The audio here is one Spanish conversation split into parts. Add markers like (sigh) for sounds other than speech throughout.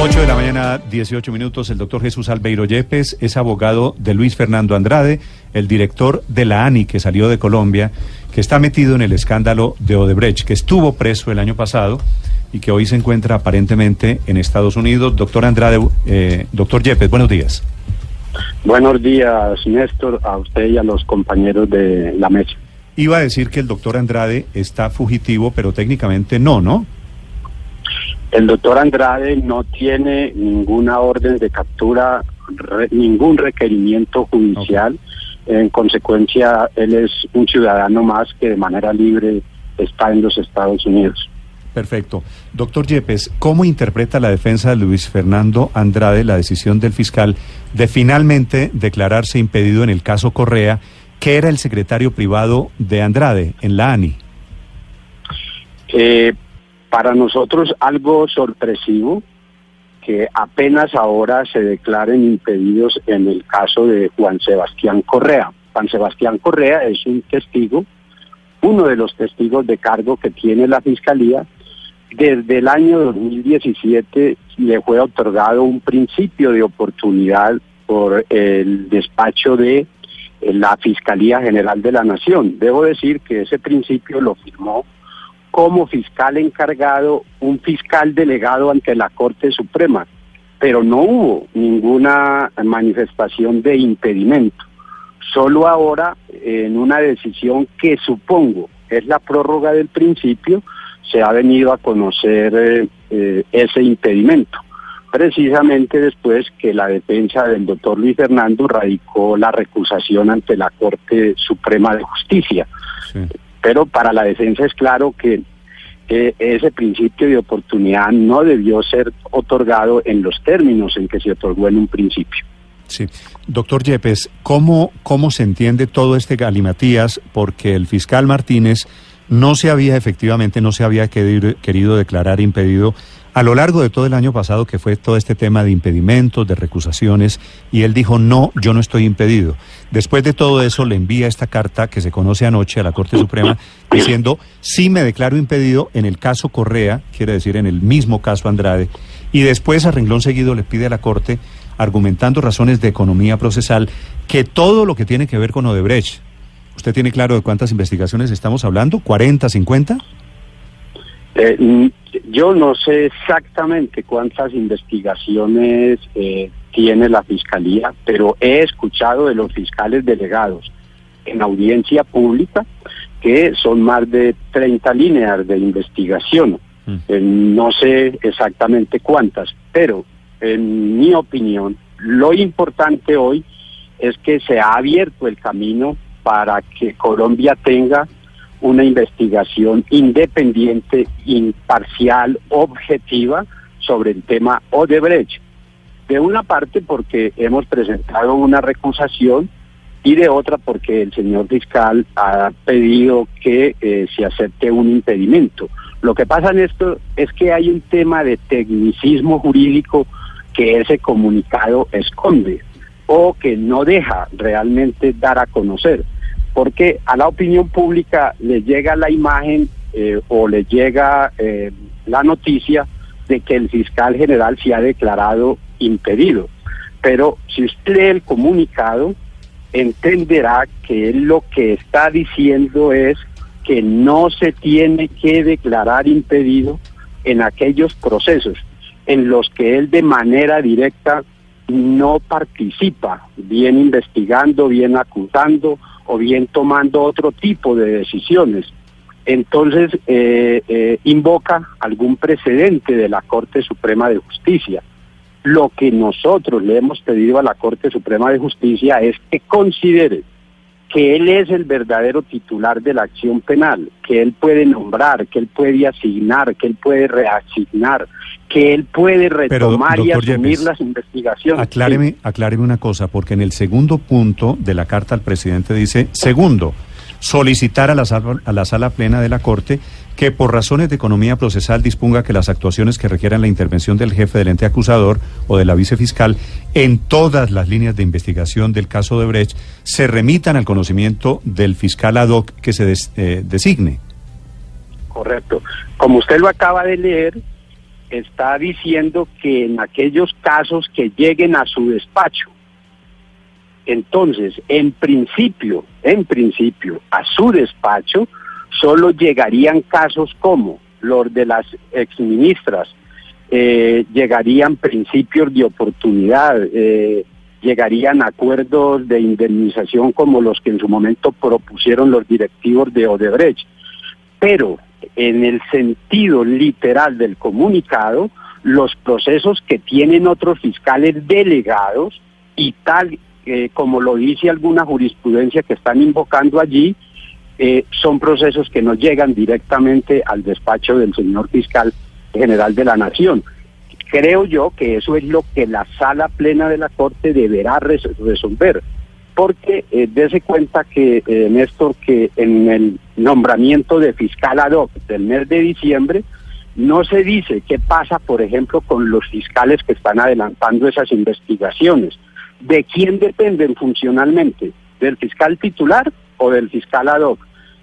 8 de la mañana, 18 minutos. El doctor Jesús Albeiro Yepes es abogado de Luis Fernando Andrade, el director de la ANI que salió de Colombia, que está metido en el escándalo de Odebrecht, que estuvo preso el año pasado y que hoy se encuentra aparentemente en Estados Unidos. Doctor Andrade, eh, doctor Yepes, buenos días. Buenos días, Néstor, a usted y a los compañeros de la mesa. Iba a decir que el doctor Andrade está fugitivo, pero técnicamente no, ¿no? El doctor Andrade no tiene ninguna orden de captura, ningún requerimiento judicial. En consecuencia, él es un ciudadano más que de manera libre está en los Estados Unidos. Perfecto. Doctor Yepes, ¿cómo interpreta la defensa de Luis Fernando Andrade la decisión del fiscal de finalmente declararse impedido en el caso Correa, que era el secretario privado de Andrade en la ANI? Eh, para nosotros algo sorpresivo que apenas ahora se declaren impedidos en el caso de Juan Sebastián Correa. Juan Sebastián Correa es un testigo, uno de los testigos de cargo que tiene la Fiscalía. Desde el año 2017 le fue otorgado un principio de oportunidad por el despacho de la Fiscalía General de la Nación. Debo decir que ese principio lo firmó como fiscal encargado un fiscal delegado ante la Corte Suprema, pero no hubo ninguna manifestación de impedimento. Solo ahora, en una decisión que supongo es la prórroga del principio, se ha venido a conocer eh, eh, ese impedimento, precisamente después que la defensa del doctor Luis Fernando radicó la recusación ante la Corte Suprema de Justicia. Pero para la defensa es claro que ese principio de oportunidad no debió ser otorgado en los términos en que se otorgó en un principio. Sí. Doctor Yepes, ¿cómo, ¿cómo se entiende todo este galimatías? Porque el fiscal Martínez no se había, efectivamente, no se había querido declarar impedido a lo largo de todo el año pasado, que fue todo este tema de impedimentos, de recusaciones, y él dijo, no, yo no estoy impedido. Después de todo eso, le envía esta carta que se conoce anoche a la Corte Suprema, diciendo, sí me declaro impedido en el caso Correa, quiere decir en el mismo caso Andrade, y después a renglón seguido le pide a la Corte, argumentando razones de economía procesal, que todo lo que tiene que ver con Odebrecht, ¿usted tiene claro de cuántas investigaciones estamos hablando? ¿40, 50? Eh, yo no sé exactamente cuántas investigaciones eh, tiene la Fiscalía, pero he escuchado de los fiscales delegados en audiencia pública que son más de 30 líneas de investigación. Mm. Eh, no sé exactamente cuántas, pero en mi opinión, lo importante hoy es que se ha abierto el camino para que Colombia tenga una investigación independiente, imparcial, objetiva sobre el tema Odebrecht. De una parte porque hemos presentado una recusación y de otra porque el señor fiscal ha pedido que eh, se acepte un impedimento. Lo que pasa en esto es que hay un tema de tecnicismo jurídico que ese comunicado esconde o que no deja realmente dar a conocer porque a la opinión pública le llega la imagen eh, o le llega eh, la noticia de que el fiscal general se ha declarado impedido. Pero si usted lee el comunicado, entenderá que él lo que está diciendo es que no se tiene que declarar impedido en aquellos procesos en los que él de manera directa no participa, bien investigando, bien acusando o bien tomando otro tipo de decisiones. Entonces, eh, eh, invoca algún precedente de la Corte Suprema de Justicia. Lo que nosotros le hemos pedido a la Corte Suprema de Justicia es que considere que él es el verdadero titular de la acción penal, que él puede nombrar, que él puede asignar, que él puede reasignar, que él puede retomar y asumir las investigaciones. Acláreme, acláreme una cosa, porque en el segundo punto de la carta al presidente dice, segundo, solicitar a la, sala, a la sala plena de la Corte que por razones de economía procesal disponga que las actuaciones que requieran la intervención del jefe del ente acusador o de la vicefiscal en todas las líneas de investigación del caso de Brecht se remitan al conocimiento del fiscal ad hoc que se eh, designe. Correcto. Como usted lo acaba de leer, está diciendo que en aquellos casos que lleguen a su despacho, entonces, en principio, en principio, a su despacho solo llegarían casos como los de las exministras, eh, llegarían principios de oportunidad, eh, llegarían acuerdos de indemnización como los que en su momento propusieron los directivos de Odebrecht. Pero en el sentido literal del comunicado, los procesos que tienen otros fiscales delegados y tal eh, como lo dice alguna jurisprudencia que están invocando allí, eh, son procesos que no llegan directamente al despacho del señor fiscal general de la Nación. Creo yo que eso es lo que la sala plena de la Corte deberá resolver, porque eh, dése cuenta que, eh, Néstor, que en el nombramiento de fiscal ad hoc del mes de diciembre, no se dice qué pasa, por ejemplo, con los fiscales que están adelantando esas investigaciones. ¿De quién dependen funcionalmente? ¿Del fiscal titular o del fiscal ad hoc?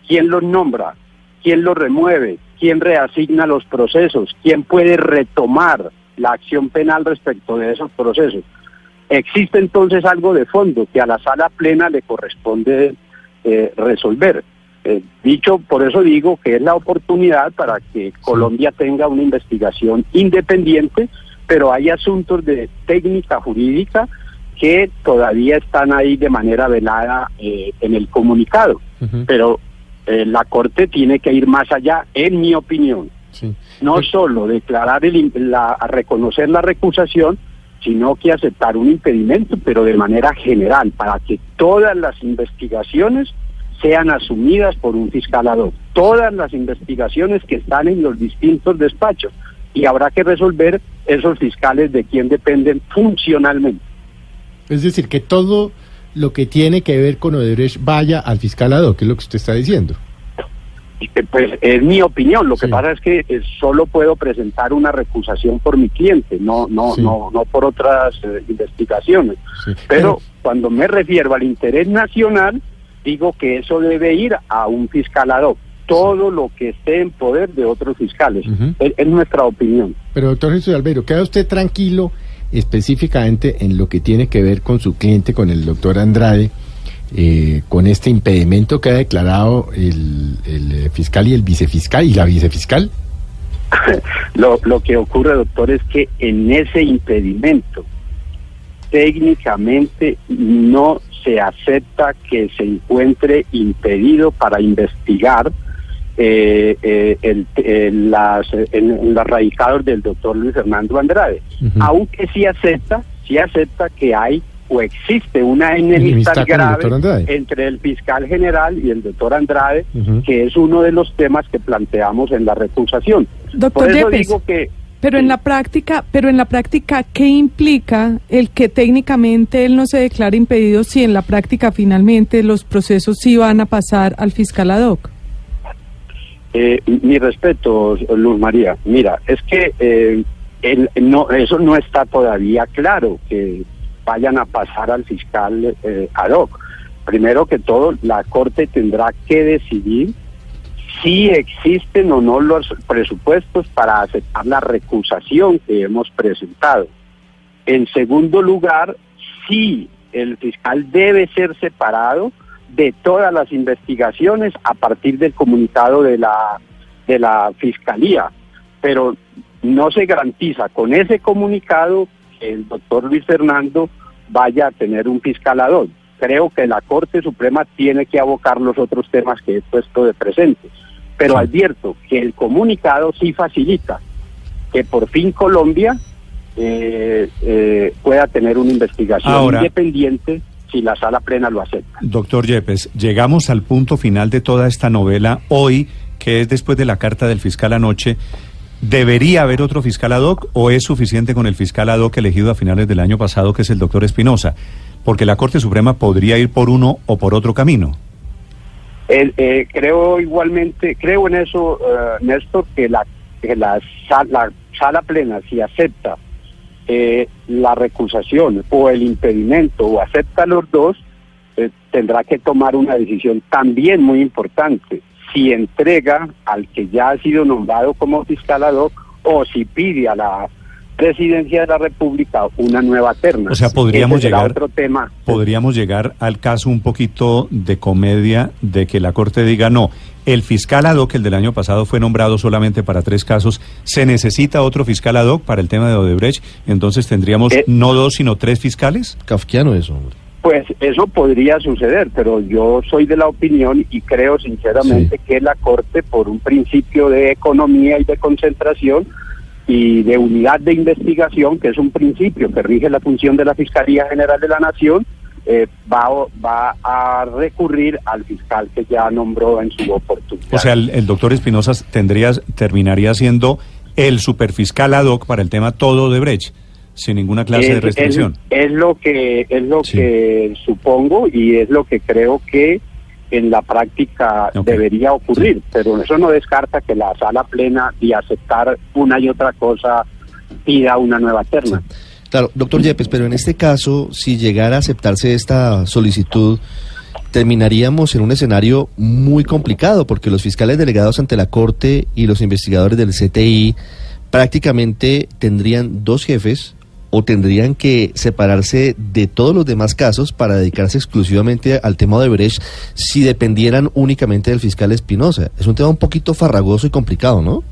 ¿Quién los nombra? ¿Quién los remueve? ¿Quién reasigna los procesos? ¿Quién puede retomar la acción penal respecto de esos procesos? Existe entonces algo de fondo que a la sala plena le corresponde eh, resolver. Eh, dicho, por eso digo que es la oportunidad para que Colombia tenga una investigación independiente, pero hay asuntos de técnica jurídica que todavía están ahí de manera velada eh, en el comunicado. Pero la Corte tiene que ir más allá, en mi opinión. No solo declarar, el, la, reconocer la recusación, sino que aceptar un impedimento, pero de manera general, para que todas las investigaciones sean asumidas por un fiscal ad hoc. Todas las investigaciones que están en los distintos despachos. Y habrá que resolver esos fiscales de quién dependen funcionalmente. Es decir, que todo lo que tiene que ver con Odebrecht vaya al fiscal ad hoc, que es lo que usted está diciendo. Pues es mi opinión. Lo que pasa es que eh, solo puedo presentar una recusación por mi cliente, no, no, no, no por otras eh, investigaciones. Pero, cuando me refiero al interés nacional, digo que eso debe ir a un fiscal ad hoc. Todo lo que esté en poder de otros fiscales. es, nuestra opinión. Pero, doctor Jesús Albero, queda usted tranquilo específicamente en lo que tiene que ver con su cliente, con el doctor Andrade eh, con este impedimento que ha declarado el, fiscal y el vicefiscal y la vicefiscal? (laughs) lo que ocurre, doctor, es que en ese impedimento técnicamente no se acepta que se encuentre impedido para investigar eh, eh, el, las, en, radicados del doctor Luis Fernando Andrade, aunque sí acepta, sí acepta que hay o existe una enemistad grave entre el fiscal general y el doctor Andrade, que es uno de los temas que planteamos en la recusación. Doctor Por eso digo que pero en la práctica, pero en la práctica, ¿qué implica el que técnicamente él no se declare impedido si en la práctica finalmente los procesos sí van a pasar al fiscal ad hoc? Eh, mi respeto, Luz María. Mira, es que eh, no, eso no está todavía claro que vayan a pasar al fiscal eh, ad hoc. Primero que todo, la Corte tendrá que decidir si existen o no los presupuestos para aceptar la recusación que hemos presentado. En segundo lugar, si el fiscal debe ser separado de todas las investigaciones a partir del comunicado de la de la fiscalía, pero no se garantiza con ese comunicado el doctor Luis Fernando vaya a tener un fiscalador. Creo que la Corte Suprema tiene que abocar los otros temas que he puesto de presente. Pero advierto que el comunicado sí facilita que por fin Colombia eh, eh, pueda tener una investigación independiente si la sala plena lo acepta. Doctor Yepes, llegamos al punto final de toda esta novela hoy, que es después de la carta del fiscal anoche ¿Debería haber otro fiscal ad hoc o es suficiente con el fiscal ad hoc elegido a finales del año pasado, que es el doctor Espinosa? Porque la Corte Suprema podría ir por uno o por otro camino. Eh, creo igualmente, creo en eso, uh, Néstor, que la, que la, sala, sala plena, si acepta eh, la recusación o el impedimento o acepta los dos, eh, tendrá que tomar una decisión también muy importante. Si entrega al que ya ha sido nombrado como fiscal o si pide a la presidencia de la República una nueva terna. O sea, podríamos llegar otro tema. Podríamos llegar al caso un poquito de comedia de que la Corte diga no, el fiscal ad hoc, el del año pasado, fue nombrado solamente para tres casos. Se necesita otro fiscal ad hoc para el tema de Odebrecht. Entonces tendríamos eh, no dos, sino tres fiscales. Kafkiano eso. Pues eso podría suceder, pero yo soy de la opinión y creo sinceramente que la Corte, por un principio de economía y de concentración y de unidad de investigación, que es un principio que rige la función de la Fiscalía General de la Nación, eh, va, va a recurrir al fiscal que ya nombró en su oportunidad. O sea, el, doctor Espinosa tendría, terminaría siendo el superfiscal ad hoc para el tema todo de Brecht sin ninguna clase de restricción. Es, lo que es lo que supongo y es lo que creo que en la práctica debería ocurrir, pero eso no descarta que la sala plena y aceptar una y otra cosa pida una nueva terna. Claro, doctor Yepes, pero en este caso, si llegara a aceptarse esta solicitud, terminaríamos en un escenario muy complicado, porque los fiscales delegados ante la Corte y los investigadores del CTI prácticamente tendrían dos jefes o tendrían que separarse de todos los demás casos para dedicarse exclusivamente al tema de Brecht si dependieran únicamente del fiscal Espinosa. Es un tema un poquito farragoso y complicado, ¿no?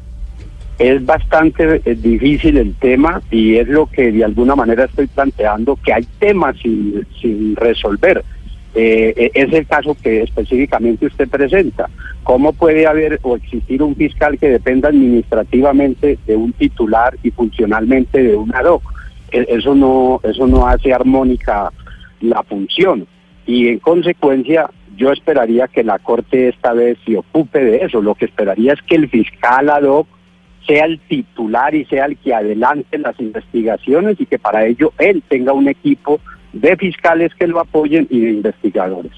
Es bastante eh, difícil el tema y es lo que de alguna manera estoy planteando, que hay temas sin, sin resolver. Eh, eh, es el caso que específicamente usted presenta. ¿Cómo puede haber o existir un fiscal que dependa administrativamente de un titular y funcionalmente de un ad? E-, eso no, eso no hace armónica la función. Y en consecuencia, yo esperaría que la Corte esta vez se ocupe de eso. Lo que esperaría es que el fiscal ad hoc sea el titular y sea el que adelante las investigaciones y que para ello él tenga un equipo de fiscales que lo apoyen y de investigadores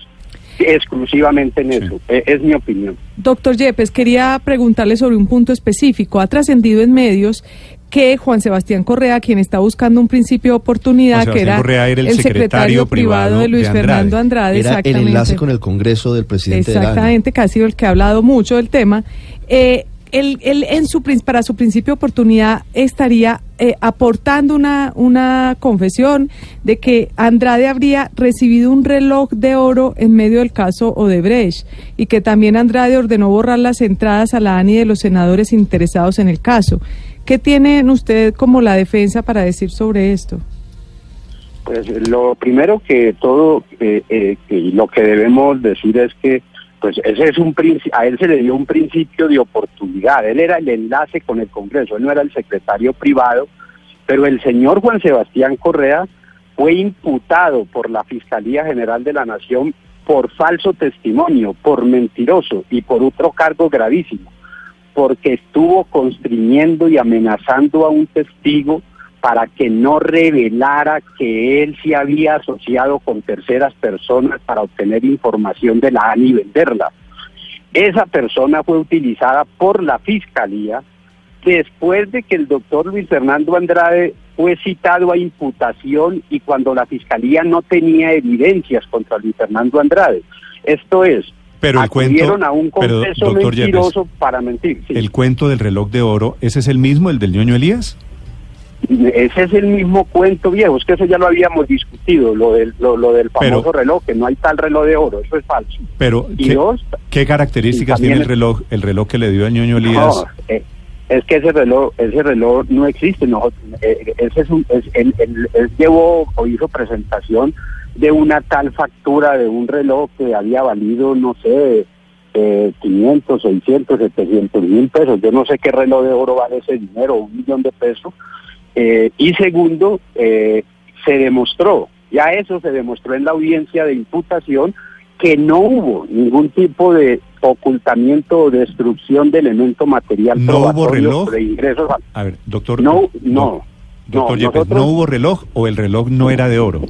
exclusivamente en eso. E-, es, mi opinión. Doctor Yepes, quería preguntarle sobre un punto específico. Ha trascendido en medios que Juan Sebastián Correa, quien está buscando un principio de oportunidad, que era, el, secretario, privado de Luis Fernando Andrade, era el enlace con el Congreso del presidente. Exactamente, que ha sido el que ha hablado mucho del tema. Eh, él, en su, para su principio de oportunidad estaría eh, aportando una, una confesión de que Andrade habría recibido un reloj de oro en medio del caso Odebrecht y que también Andrade ordenó borrar las entradas a la ANI de los senadores interesados en el caso. ¿Qué tienen ustedes como la defensa para decir sobre esto? Pues lo primero que todo, eh, eh, lo que debemos decir es que pues ese es un a él se le dio un principio de oportunidad, él era el enlace con el Congreso, él no era el secretario privado, pero el señor Juan Sebastián Correa fue imputado por la Fiscalía General de la Nación por falso testimonio, por mentiroso y por otro cargo gravísimo porque estuvo constriñendo y amenazando a un testigo para que no revelara que él se había asociado con terceras personas para obtener información de la ANI y venderla. Esa persona fue utilizada por la Fiscalía después de que el doctor Luis Fernando Andrade fue citado a imputación y cuando la Fiscalía no tenía evidencias contra Luis Fernando Andrade. Esto es, pero el cuento, a un pero, mentiroso para mentir. El cuento del reloj de oro, ¿ese es el mismo, el del ñoño Elías? Ese es el mismo cuento viejo, es que eso ya lo habíamos discutido, lo del, lo, del famoso reloj, que no hay tal reloj de oro, eso es falso. Pero, ¿qué, características tiene el reloj, el reloj que le dio al ñoño Elías? Eh, es que ese reloj, ese reloj no existe, no, eh, ese es un, es, él, llevó o hizo presentación de una tal factura de un reloj que había valido, no sé, eh, 500, 600, 700 mil pesos. Yo no sé qué reloj de oro vale ese dinero, un millón de pesos. Eh, y segundo, eh, se demostró, ya eso se demostró en la audiencia de imputación, que no hubo ningún tipo de ocultamiento o destrucción de elemento material ¿No hubo reloj? de ingresos. A ver, doctor. No, no. Doctor no, ¿no hubo reloj o el reloj no era de oro?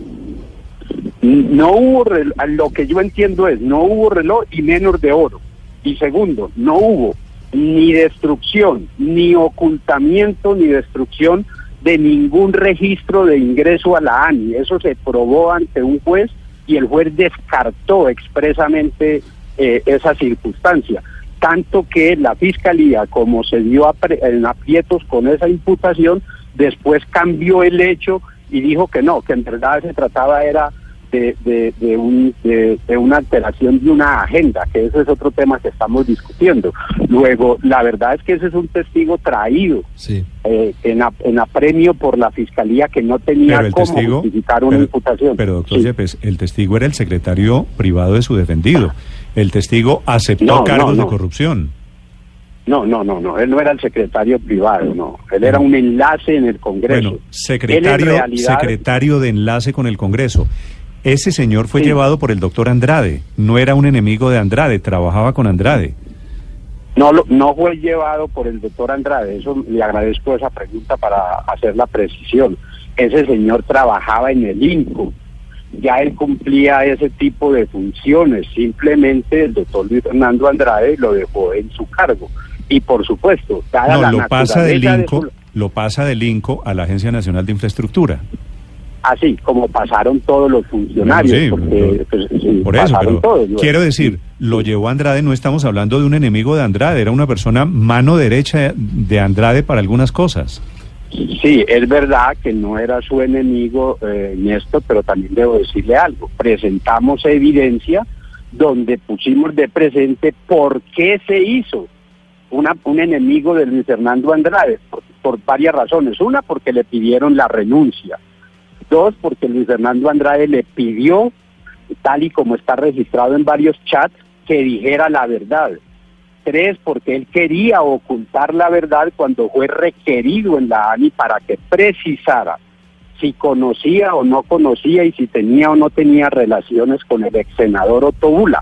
No hubo, lo que yo entiendo es, no hubo reloj y menos de oro. Y segundo, no hubo ni destrucción, ni ocultamiento, ni destrucción de ningún registro de ingreso a la ANI. Eso se probó ante un juez y el juez descartó expresamente eh, esa circunstancia. tanto que la fiscalía, como se dio en aprietos con esa imputación, después cambió el hecho y dijo que no, que en verdad se trataba era de, de, de, un, de, una alteración de una agenda, que ese es otro tema que estamos discutiendo. Luego, la verdad es que ese es un testigo traído eh, en, apremio por la fiscalía que no tenía cómo justificar una imputación. Pero, doctor Yepes, el testigo era el secretario privado de su defendido. El testigo aceptó cargos de corrupción. No, no, no, no, él no era el secretario privado, no, él era un enlace en el Congreso. Bueno, secretario, secretario de enlace con el Congreso. Ese señor fue llevado por el doctor Andrade, no era un enemigo de Andrade, trabajaba con Andrade. No, no fue llevado por el doctor Andrade, eso le agradezco esa pregunta para hacer la precisión. Ese señor trabajaba en el INCO, ya él cumplía ese tipo de funciones, simplemente el doctor Luis Fernando Andrade lo dejó en su cargo. Y por supuesto, cada no, lo pasa del INCO, lo pasa del INCO a la Agencia Nacional de Infraestructura así como pasaron todos los funcionarios. porque, pues, por eso, quiero decir, lo llevó Andrade, no estamos hablando de un enemigo de Andrade, era una persona mano derecha de Andrade para algunas cosas. Sí, es verdad que no era su enemigo eh, Néstor, pero también debo decirle algo. Presentamos evidencia donde pusimos de presente por qué se hizo una, un enemigo de Luis Fernando Andrade, por varias razones. Una, porque le pidieron la renuncia Dos, porque Luis Fernando Andrade le pidió, tal y como está registrado en varios chats, que dijera la verdad. Tres, porque él quería ocultar la verdad cuando fue requerido en la ANI para que precisara si conocía o no conocía y si tenía o no tenía relaciones con el ex senador Otobula.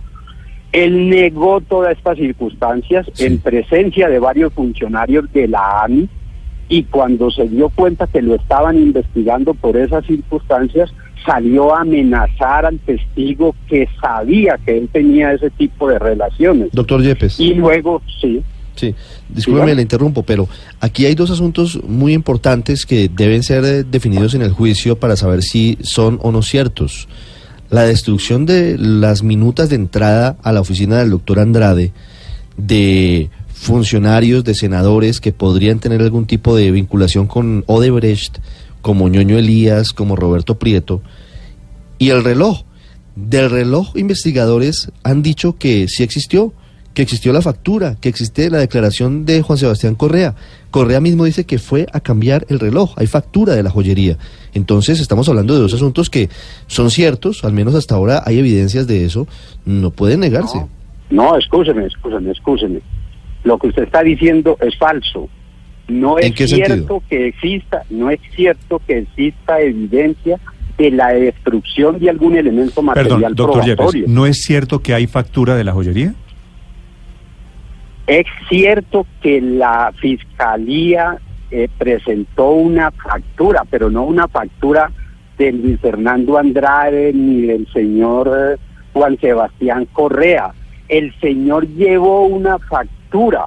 Él negó todas estas circunstancias en presencia de varios funcionarios de la ANI y cuando se dio cuenta que lo estaban investigando por esas circunstancias, salió a amenazar al testigo que sabía que él tenía ese tipo de relaciones. Doctor Yepes. Y luego, sí. Sí, discúlpeme, le interrumpo, pero aquí hay dos asuntos muy importantes que deben ser eh, definidos en el juicio para saber si son o no ciertos. La destrucción de las minutas de entrada a la oficina del doctor Andrade de funcionarios de senadores que podrían tener algún tipo de vinculación con Odebrecht, como ñoño Elías, como Roberto Prieto, y el reloj. Del reloj, investigadores han dicho que sí existió, que existió la factura, que existe la declaración de Juan Sebastián Correa. Correa mismo dice que fue a cambiar el reloj, hay factura de la joyería. Entonces estamos hablando de dos asuntos que son ciertos, al menos hasta ahora hay evidencias de eso, no pueden negarse. No, no escúcheme, escúcheme, escúcheme lo que usted está diciendo es falso. No es cierto que exista, no es cierto que exista evidencia de la destrucción de algún elemento material Perdón, doctor Yepes, ¿no es cierto que hay factura de la joyería? Es cierto que la fiscalía eh, presentó una factura, pero no una factura de Luis Fernando Andrade ni del señor eh, Juan Sebastián Correa. El señor llevó una factura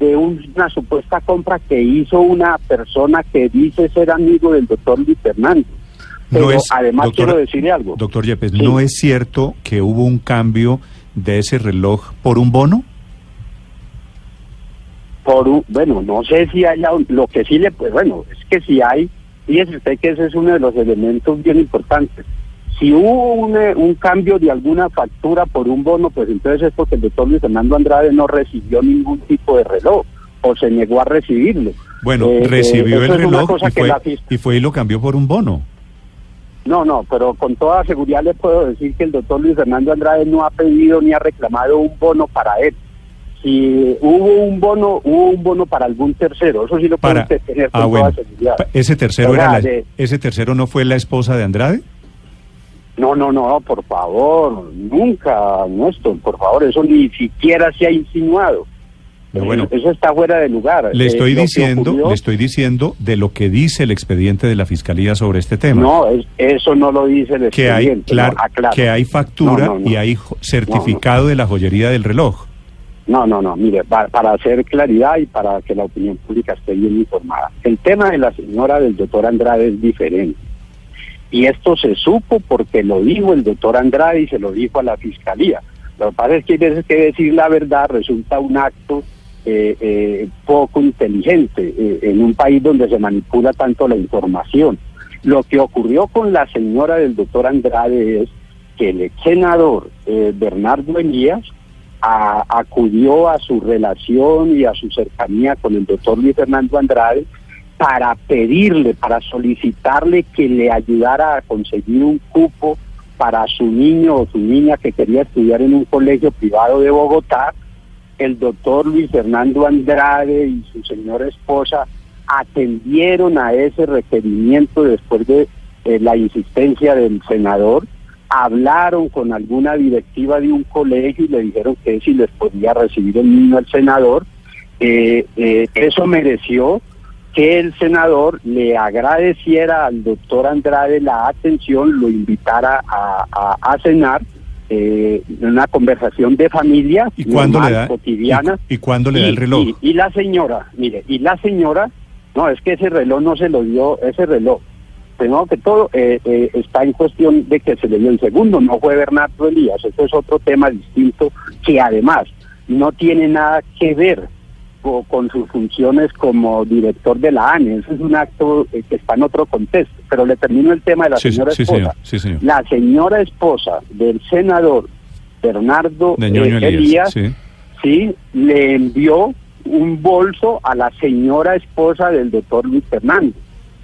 de una supuesta compra que hizo una persona que dice ser amigo del doctor Luis Fernando. Pero además quiero decirle algo. Doctor Yepes, ¿no es cierto que hubo un cambio de ese reloj por un bono? Por un, bueno, no sé si haya, lo que sí le, pues bueno, es que si hay, fíjese usted que ese es uno de los elementos bien importantes si hubo un, eh, un, cambio de alguna factura por un bono, pues entonces es porque el doctor Luis Fernando Andrade no recibió ningún tipo de reloj o se negó a recibirlo. Bueno, eh, recibió el reloj y fue, y fue y lo cambió por un bono. No, no, pero con toda seguridad le puedo decir que el doctor Luis Fernando Andrade no ha pedido ni ha reclamado un bono para él. Si hubo un bono, hubo un bono para algún tercero, eso sí lo puedo tener con ah, toda seguridad. ¿Ese tercero, era ¿Ese tercero no fue la esposa de Andrade? No, no, no, por favor, nunca, Néstor, por favor, eso ni siquiera se ha insinuado. Pero bueno, eso está fuera de lugar. Le eh, estoy diciendo, le estoy diciendo de lo que dice el expediente de la fiscalía sobre este tema. No, eso no lo dice el expediente. Que hay, claro, que hay factura y hay certificado de la joyería del reloj. No, no, no, mire, para, hacer claridad y para que la opinión pública esté bien informada. El tema de la señora del doctor Andrade es diferente. Y esto se supo porque lo dijo el doctor Andrade y se lo dijo a la fiscalía. Lo que pasa es que que decir la verdad resulta un acto eh, eh, poco inteligente eh, en un país donde se manipula tanto la información. Lo que ocurrió con la señora del doctor Andrade es que el ex senador Bernardo Elías acudió a su relación y a su cercanía con el doctor Luis Fernando Andrade para pedirle, para solicitarle que le ayudara a conseguir un cupo para su niño o su niña que quería estudiar en un colegio privado de Bogotá, el doctor Luis Fernando Andrade y su señora esposa atendieron a ese requerimiento después de eh, la insistencia del senador, hablaron con alguna directiva de un colegio y le dijeron que si les podía recibir el niño al senador. Eh, eh, eso mereció que el senador le agradeciera al doctor Andrade la atención, lo invitara a, cenar eh, en una conversación de familia ¿Y cuándo le da, cotidiana. ¿Y, cuándo le da el reloj? Y, la señora, mire, y la señora, no, es que ese reloj no se lo dio, ese reloj, tengo que todo eh, eh, está en cuestión de que se le dio el segundo, no fue Bernardo Elías, eso es otro tema distinto que además no tiene nada que ver con sus funciones como director de la ANE. Eso es un acto eh, que está en otro contexto. Pero le termino el tema de la señora esposa. La señora esposa del senador Bernardo eh, Elías, sí. le envió un bolso a la señora esposa del doctor Luis Fernando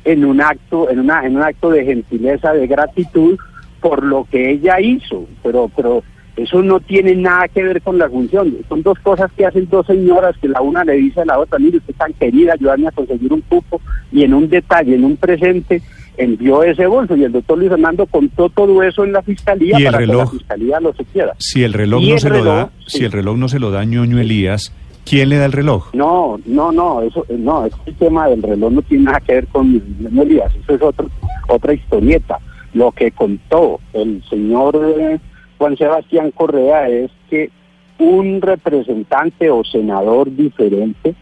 en un acto, en una, en un acto de gentileza, de gratitud por lo que ella hizo. Pero, pero eso no tiene nada que ver con la función. Son dos cosas que hacen dos señoras que la una le dice a la otra, mire, usted es tan querida, ayúdame a conseguir un cupo. Y en un detalle, en un presente, envió ese bolso. Y el doctor Luis Fernando contó todo eso en la fiscalía para que la fiscalía lo supiera. Si el reloj no se lo da, si el reloj no se lo da ñoño Elías, ¿quién le da el reloj? No, no, no, eso no, este tema del reloj no tiene nada que ver con Elías, eso es otro, otra historieta. Lo que contó el señor eh, Juan Sebastián Correa es que un representante o senador diferente,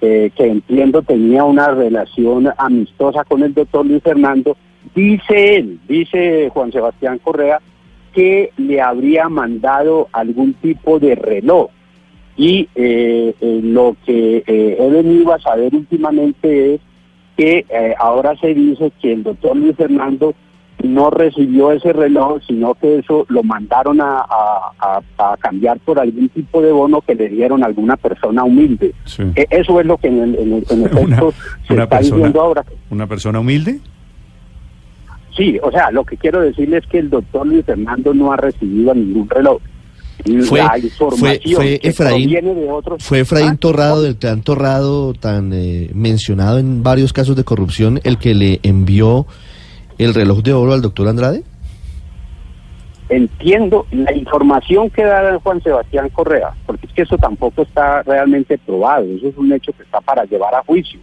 eh, que entiendo tenía una relación amistosa con el doctor Luis Fernando, dice él, dice Juan Sebastián Correa, que le habría mandado algún tipo de reloj. Y eh, eh, lo que he venido a saber últimamente es que ahora se dice que el doctor Luis Fernando no recibió ese reloj, sino que eso lo mandaron a, cambiar por algún tipo de bono que le dieron a alguna persona humilde. E, eso es lo que en el, en (laughs) efecto se está diciendo ahora. ¿Una persona humilde? Sí, o sea, lo que quiero decirle es que el doctor Luis Fernando no ha recibido ningún reloj. Fue, fue, Efraín, fue Efraín Torrado, del clan Torrado, tan eh, mencionado en varios casos de corrupción, el que le envió el reloj de oro al doctor Andrade? Entiendo la información que da Juan Sebastián Correa, porque es que eso tampoco está realmente probado, eso es un hecho que está para llevar a juicio.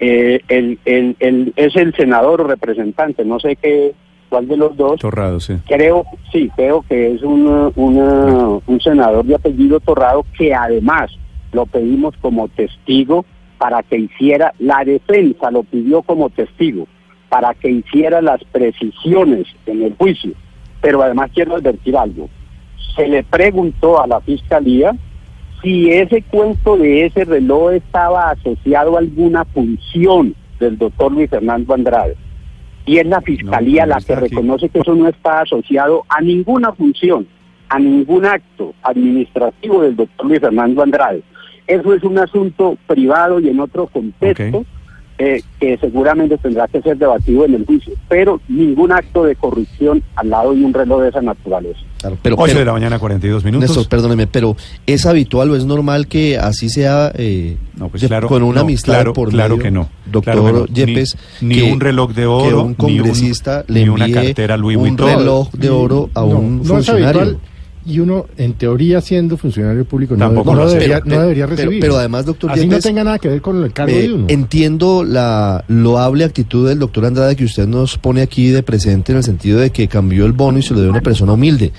Eh, el, el, es el senador o representante, no sé qué, cuál de los dos. Torrado, sí. Creo, sí, creo que es un, un senador de apellido Torrado que además lo pedimos como testigo para que hiciera, la defensa lo pidió como testigo para que hiciera las precisiones en el juicio. Pero además quiero advertir algo. Se le preguntó a la fiscalía si ese cuento de ese reloj estaba asociado a alguna función del doctor Luis Fernando Andrade. Y es la fiscalía la que reconoce que eso no está asociado a ninguna función, a ningún acto administrativo del doctor Luis Fernando Andrade. Eso es un asunto privado y en otro contexto. Eh, que seguramente tendrá que ser debatido en el juicio, pero ningún acto de corrupción al lado de un reloj de esa naturaleza. pero, 8 de la mañana, 42 minutos. Néstor, perdóneme, pero ¿es habitual o es normal que así sea eh, pues claro, con una amistad claro, por Claro que no. Doctor Yepes, ni, un reloj de oro, un congresista ni, le una cartera Louis un reloj de oro a un funcionario y uno, en teoría, siendo funcionario público, no, debería, no debería, recibir. Pero, además, doctor Así no tenga nada que ver con el cargo de uno. Entiendo la loable actitud del doctor Andrade que usted nos pone aquí de presente en el sentido de que cambió el bono y se lo dio a una persona humilde.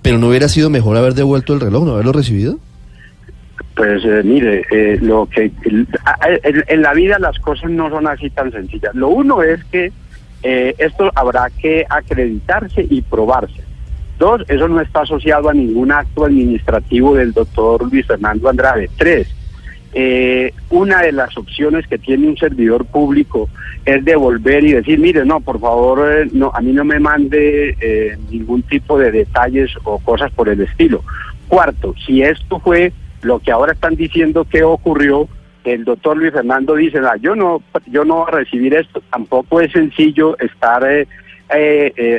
Pero ¿no hubiera sido mejor haber devuelto el reloj, no haberlo recibido? Pues eh, mire, eh, lo que en, la vida las cosas no son así tan sencillas. Lo uno es que eh, esto habrá que acreditarse y probarse Dos, eso no está asociado a ningún acto administrativo del doctor Luis Fernando Andrade. Tres, eh, una de las opciones que tiene un servidor público es devolver y decir, mire, no, por favor, eh, no, a mí no me mande eh, ningún tipo de detalles o cosas por el estilo. Cuarto, si esto fue lo que ahora están diciendo que ocurrió, el doctor Luis Fernando dice, ah, yo no, yo no voy a recibir esto. Tampoco es sencillo estar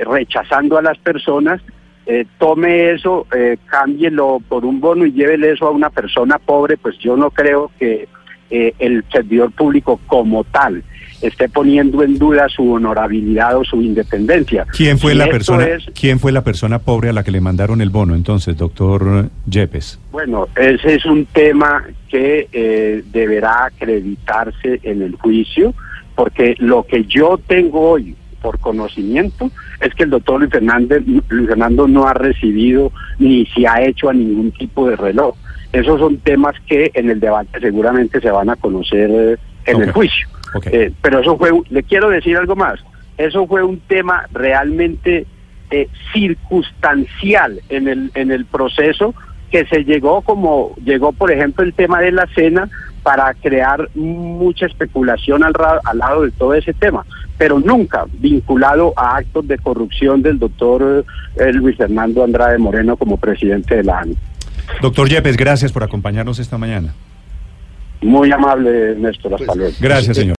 rechazando a las personas eh, tome eso, eh, cámbielo por un bono y llévele eso a una persona pobre, pues yo no creo que eh, el servidor público como tal esté poniendo en duda su honorabilidad o su independencia. ¿Quién fue la persona? ¿Quién fue la persona pobre a la que le mandaron el bono entonces, doctor Yepes? Bueno, ese es un tema que eh, deberá acreditarse en el juicio, porque lo que yo tengo hoy por conocimiento es que el doctor Luis, Fernández, Luis Fernando no ha recibido ni se ha hecho a ningún tipo de reloj. Esos son temas que en el debate seguramente se van a conocer eh, en el juicio. Eh, pero eso fue, le quiero decir algo más, eso fue un tema realmente eh, circunstancial en el, en el proceso que se llegó como llegó por ejemplo el tema de la cena para crear mucha especulación al, al lado de todo ese tema, pero nunca vinculado a actos de corrupción del doctor eh, Luis Fernando Andrade Moreno como presidente de la ANI. Doctor Yepes, gracias por acompañarnos esta mañana. Muy amable, Néstor. Hasta pues, luego. Gracias, señor.